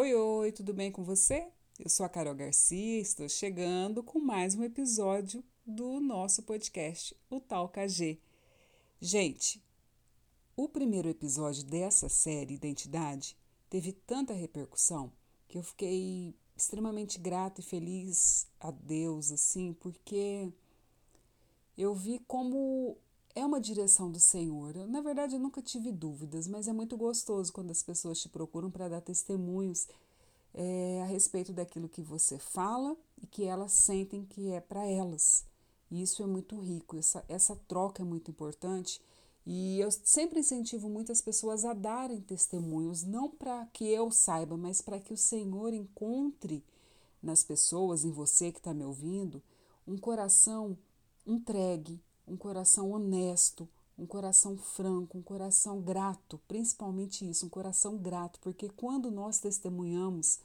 Oi, oi, tudo bem com você? Eu sou a Carol Garcia, estou chegando com mais um episódio do nosso podcast, o Tal KG. Gente, o primeiro episódio dessa série Identidade teve tanta repercussão que eu fiquei extremamente grata e feliz a Deus, assim, porque eu vi como é uma direção do Senhor. Eu, na verdade, eu nunca tive dúvidas, mas é muito gostoso quando as pessoas te procuram para dar testemunhos é, a respeito daquilo que você fala e que elas sentem que é para elas. E isso é muito rico, essa, essa troca é muito importante. E eu sempre incentivo muitas pessoas a darem testemunhos, não para que eu saiba, mas para que o Senhor encontre nas pessoas, em você que está me ouvindo, um coração entregue, um coração honesto, um coração franco, um coração grato, principalmente isso, um coração grato, porque quando nós testemunhamos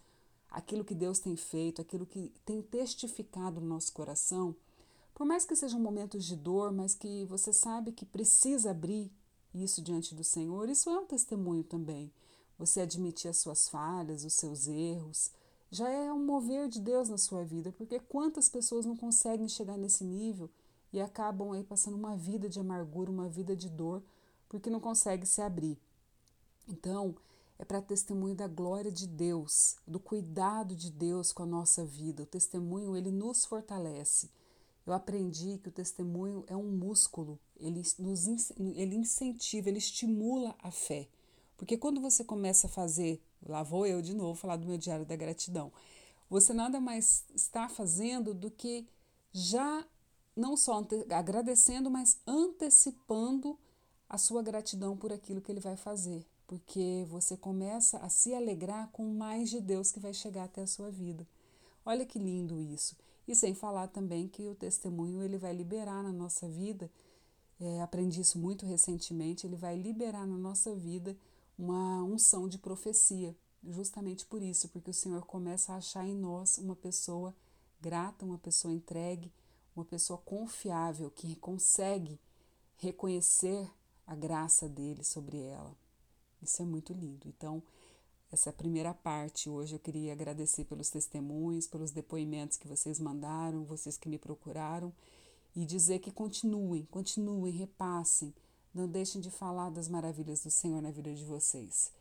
aquilo que Deus tem feito, aquilo que tem testificado no nosso coração, por mais que sejam momentos de dor, mas que você sabe que precisa abrir isso diante do Senhor, isso é um testemunho também. Você admitir as suas falhas, os seus erros, já é um mover de Deus na sua vida, porque quantas pessoas não conseguem chegar nesse nível e acabam aí passando uma vida de amargura, uma vida de dor, porque não consegue se abrir. Então, é para testemunho da glória de Deus, do cuidado de Deus com a nossa vida. O testemunho, ele nos fortalece. Eu aprendi que o testemunho é um músculo, ele nos ele incentiva, ele estimula a fé. Porque quando você começa a fazer, lá vou eu de novo falar do meu diário da gratidão. Você nada mais está fazendo do que já não só agradecendo, mas antecipando a sua gratidão por aquilo que ele vai fazer, porque você começa a se alegrar com mais de Deus que vai chegar até a sua vida. Olha que lindo isso. E sem falar também que o testemunho ele vai liberar na nossa vida, é, aprendi isso muito recentemente, ele vai liberar na nossa vida uma unção de profecia, justamente por isso, porque o Senhor começa a achar em nós uma pessoa grata, uma pessoa entregue, uma pessoa confiável que consegue reconhecer a graça dele sobre ela. Isso é muito lindo. Então, essa é a primeira parte. Hoje eu queria agradecer pelos testemunhos, pelos depoimentos que vocês mandaram, vocês que me procuraram, e dizer que continuem, continuem, repassem, não deixem de falar das maravilhas do Senhor na vida de vocês.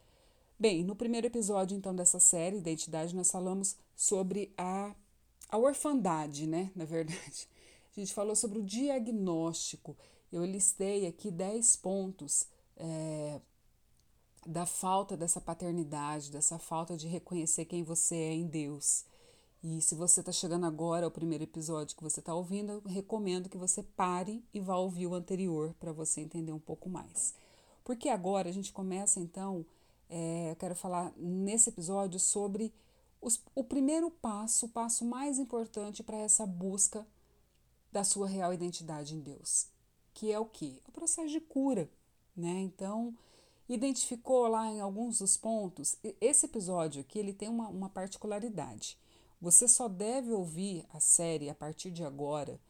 Bem, no primeiro episódio então dessa série Identidade, nós falamos sobre a, a orfandade, né? Na verdade, a gente falou sobre o diagnóstico. Eu listei aqui 10 pontos é, da falta dessa paternidade, dessa falta de reconhecer quem você é em Deus. E se você está chegando agora ao primeiro episódio que você está ouvindo, eu recomendo que você pare e vá ouvir o anterior para você entender um pouco mais. Porque agora a gente começa então, é, eu quero falar nesse episódio sobre os, o primeiro passo, o passo mais importante para essa busca da sua real identidade em Deus, que é o que? O processo de cura, né? Então, identificou lá em alguns dos pontos, esse episódio aqui ele tem uma, uma particularidade. Você só deve ouvir a série a partir de agora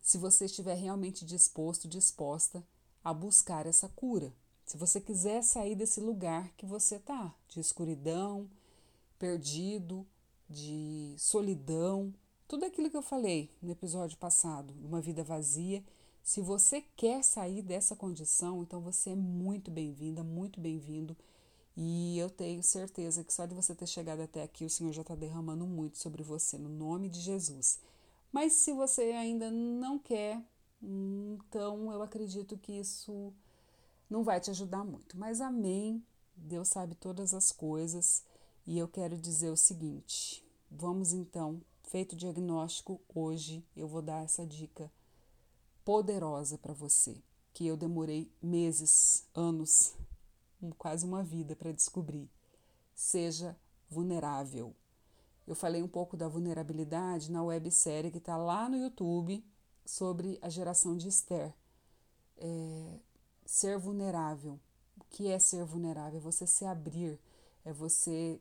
se você estiver realmente disposto, disposta a buscar essa cura. Se você quiser sair desse lugar que você tá, de escuridão, perdido, de solidão, tudo aquilo que eu falei no episódio passado, uma vida vazia. Se você quer sair dessa condição, então você é muito bem-vinda, muito bem-vindo. E eu tenho certeza que só de você ter chegado até aqui, o Senhor já está derramando muito sobre você, no nome de Jesus. Mas se você ainda não quer, então eu acredito que isso não vai te ajudar muito. Mas amém. Deus sabe todas as coisas. E eu quero dizer o seguinte: vamos então feito o diagnóstico, hoje eu vou dar essa dica poderosa para você, que eu demorei meses, anos, quase uma vida para descobrir. Seja vulnerável. Eu falei um pouco da vulnerabilidade na websérie que está lá no YouTube sobre a geração de Esther. É, ser vulnerável. O que é ser vulnerável? É você se abrir, é você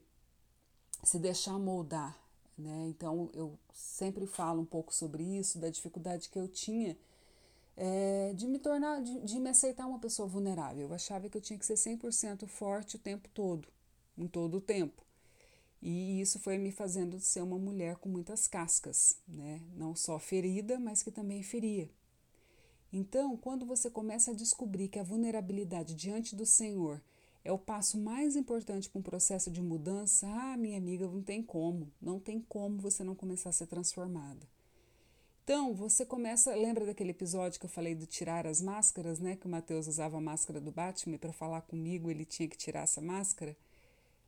se deixar moldar, né? Então eu sempre falo um pouco sobre isso, da dificuldade que eu tinha é, de me tornar, de, de me aceitar uma pessoa vulnerável. Eu achava que eu tinha que ser 100% forte o tempo todo, em todo o tempo. E isso foi me fazendo ser uma mulher com muitas cascas, né? Não só ferida, mas que também feria. Então, quando você começa a descobrir que a vulnerabilidade diante do Senhor é o passo mais importante para um processo de mudança, ah, minha amiga, não tem como, não tem como você não começar a ser transformada. Então, você começa, lembra daquele episódio que eu falei do tirar as máscaras, né? Que o Mateus usava a máscara do Batman para falar comigo ele tinha que tirar essa máscara?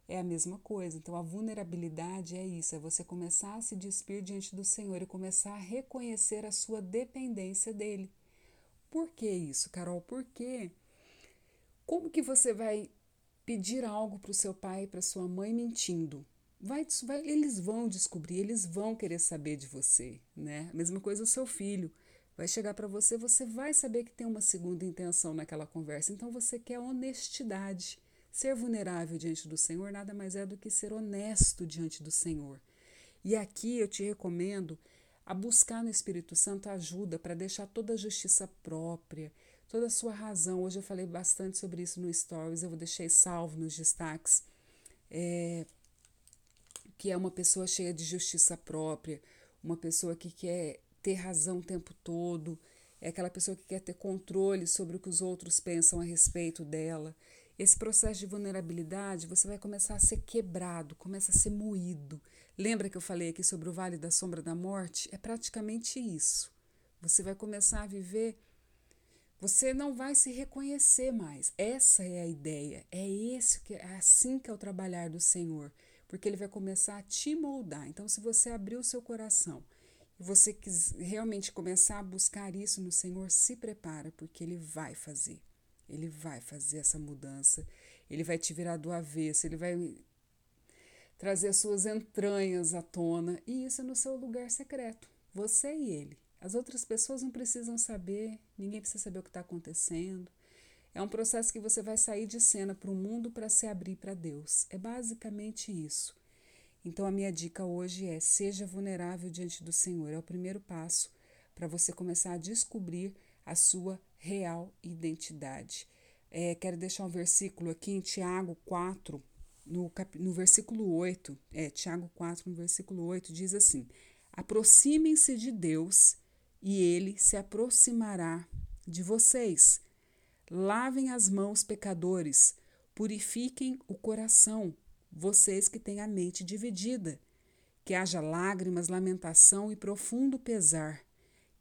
É a mesma coisa. Então, a vulnerabilidade é isso, é você começar a se despir diante do Senhor e começar a reconhecer a sua dependência dele. Por que isso, Carol? Porque como que você vai pedir algo para o seu pai e para sua mãe mentindo? Vai, vai, eles vão descobrir, eles vão querer saber de você, né? Mesma coisa o seu filho. Vai chegar para você, você vai saber que tem uma segunda intenção naquela conversa. Então você quer honestidade. Ser vulnerável diante do Senhor nada mais é do que ser honesto diante do Senhor. E aqui eu te recomendo a buscar no Espírito Santo ajuda para deixar toda a justiça própria, toda a sua razão. Hoje eu falei bastante sobre isso no Stories, eu deixei salvo nos destaques. É, que é uma pessoa cheia de justiça própria, uma pessoa que quer ter razão o tempo todo, é aquela pessoa que quer ter controle sobre o que os outros pensam a respeito dela. Esse processo de vulnerabilidade, você vai começar a ser quebrado, começa a ser moído. Lembra que eu falei aqui sobre o vale da sombra da morte? É praticamente isso. Você vai começar a viver você não vai se reconhecer mais. Essa é a ideia. É esse que é assim que é o trabalhar do Senhor, porque ele vai começar a te moldar. Então, se você abrir o seu coração e você realmente começar a buscar isso no Senhor, se prepara, porque ele vai fazer. Ele vai fazer essa mudança. Ele vai te virar do avesso, ele vai trazer as suas entranhas à tona, e isso é no seu lugar secreto, você e ele. As outras pessoas não precisam saber, ninguém precisa saber o que está acontecendo. É um processo que você vai sair de cena para o mundo para se abrir para Deus. É basicamente isso. Então, a minha dica hoje é: seja vulnerável diante do Senhor. É o primeiro passo para você começar a descobrir a sua real identidade. É, quero deixar um versículo aqui em Tiago 4, no, cap, no versículo 8. É, Tiago 4, no versículo 8, diz assim: Aproximem-se de Deus e ele se aproximará de vocês. Lavem as mãos, pecadores, purifiquem o coração, vocês que têm a mente dividida. Que haja lágrimas, lamentação e profundo pesar.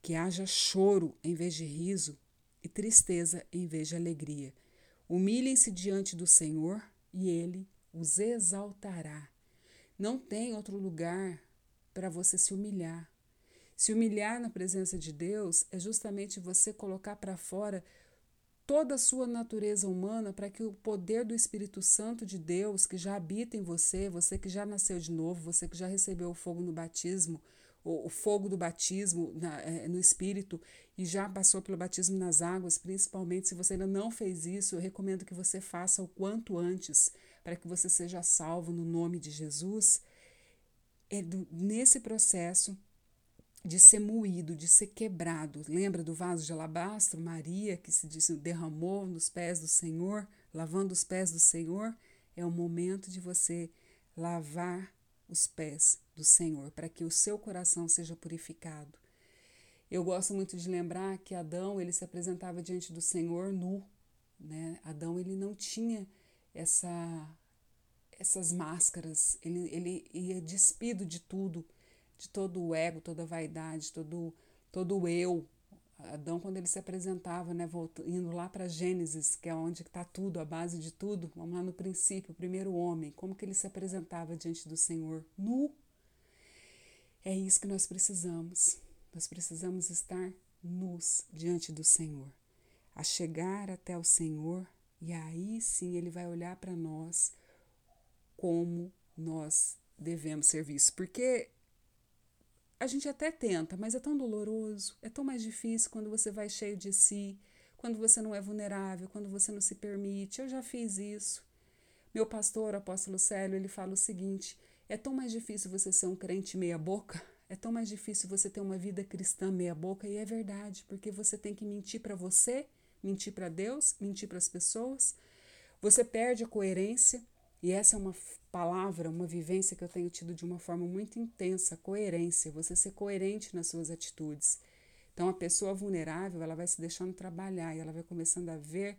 Que haja choro em vez de riso e tristeza em vez de alegria. Humilhem-se diante do Senhor e ele os exaltará. Não tem outro lugar para você se humilhar. Se humilhar na presença de Deus é justamente você colocar para fora toda a sua natureza humana para que o poder do Espírito Santo de Deus, que já habita em você, você que já nasceu de novo, você que já recebeu o fogo no batismo, o, fogo do batismo na, é, no Espírito e já passou pelo batismo nas águas, principalmente se você ainda não fez isso, eu recomendo que você faça o quanto antes para que você seja salvo no nome de Jesus. É do, nesse processo de ser moído, de ser quebrado. Lembra do vaso de alabastro, Maria, que se derramou nos pés do Senhor, lavando os pés do Senhor? É o momento de você lavar os pés do Senhor, para que o seu coração seja purificado. Eu gosto muito de lembrar que Adão, ele se apresentava diante do Senhor nu, né? Adão, ele não tinha essa essas máscaras, ele, ele ia despido de tudo, de todo o ego, toda a vaidade, todo, todo o eu. Adão, quando ele se apresentava, né, indo lá para Gênesis, que é onde está tudo, a base de tudo, vamos lá no princípio, o primeiro homem, como que ele se apresentava diante do Senhor? Nu. É isso que nós precisamos. Nós precisamos estar nus diante do Senhor, a chegar até o Senhor, e aí sim ele vai olhar para nós como nós devemos ser vistos. Porque a gente até tenta, mas é tão doloroso, é tão mais difícil quando você vai cheio de si, quando você não é vulnerável, quando você não se permite. Eu já fiz isso. Meu pastor, apóstolo Célio, ele fala o seguinte: é tão mais difícil você ser um crente meia-boca, é tão mais difícil você ter uma vida cristã meia-boca, e é verdade, porque você tem que mentir para você, mentir para Deus, mentir para as pessoas. Você perde a coerência, E essa é uma palavra, uma vivência que eu tenho tido de uma forma muito intensa, coerência, você ser coerente nas suas atitudes. Então a pessoa vulnerável, ela vai se deixando trabalhar e ela vai começando a ver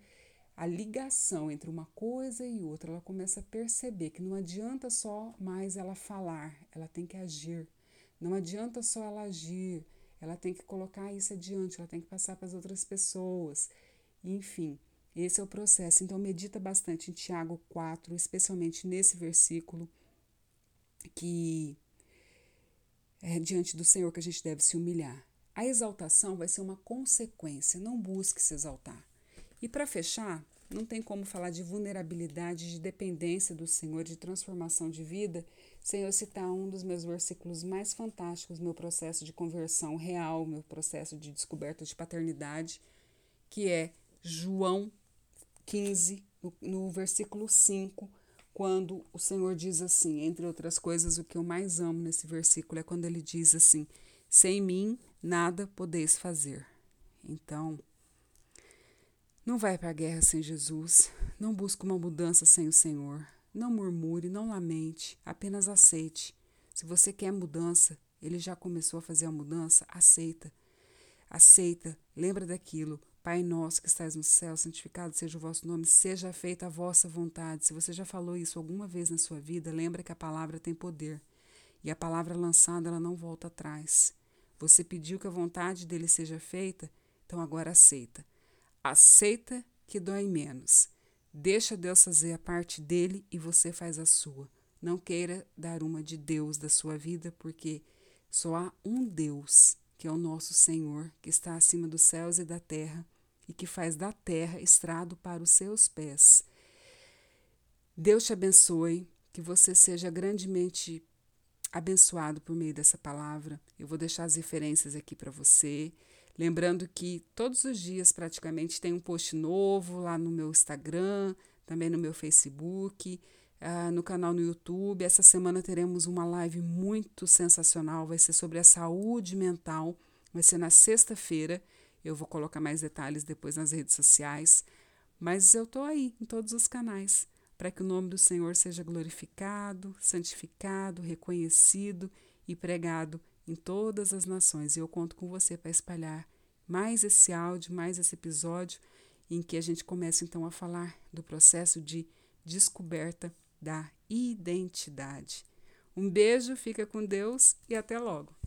a ligação entre uma coisa e outra. Ela começa a perceber que não adianta só mais ela falar, ela tem que agir. Não adianta só ela agir, ela tem que colocar isso adiante, ela tem que passar para as outras pessoas. Enfim, esse é o processo. Então, medita bastante em Tiago 4, especialmente nesse versículo, que é diante do Senhor que a gente deve se humilhar. A exaltação vai ser uma consequência, não busque se exaltar. E para fechar, não tem como falar de vulnerabilidade, de dependência do Senhor, de transformação de vida, sem eu citar um dos meus versículos mais fantásticos, meu processo de conversão real, meu processo de descoberta de paternidade, que é João 15, no, no versículo 5, quando o Senhor diz assim, entre outras coisas, o que eu mais amo nesse versículo é quando ele diz assim: Sem mim nada podeis fazer. Então, não vai para a guerra sem Jesus, não busque uma mudança sem o Senhor, não murmure, não lamente, apenas aceite. Se você quer mudança, ele já começou a fazer a mudança, aceita. Aceita, lembra daquilo. Pai nosso que estás no céu, santificado seja o vosso nome, seja feita a vossa vontade. Se você já falou isso alguma vez na sua vida, lembra que a palavra tem poder. E a palavra lançada, ela não volta atrás. Você pediu que a vontade dele seja feita, então agora aceita. Aceita que dói menos. Deixa Deus fazer a parte dele e você faz a sua. Não queira dar uma de Deus da sua vida, porque só há um Deus, que é o nosso Senhor, que está acima dos céus e da terra e que faz da terra estrado para os seus pés. Deus te abençoe, que você seja grandemente abençoado por meio dessa palavra. Eu vou deixar as referências aqui para você. Lembrando que todos os dias praticamente tem um post novo lá no meu Instagram, também no meu Facebook, uh, no canal no YouTube. Essa semana teremos uma live muito sensacional, vai ser sobre a saúde mental, vai ser na sexta-feira. Eu vou colocar mais detalhes depois nas redes sociais, mas eu estou aí em todos os canais para que o nome do Senhor seja glorificado, santificado, reconhecido e pregado em todas as nações. E eu conto com você para espalhar mais esse áudio, mais esse episódio, em que a gente começa então a falar do processo de descoberta da identidade. Um beijo, fica com Deus e até logo!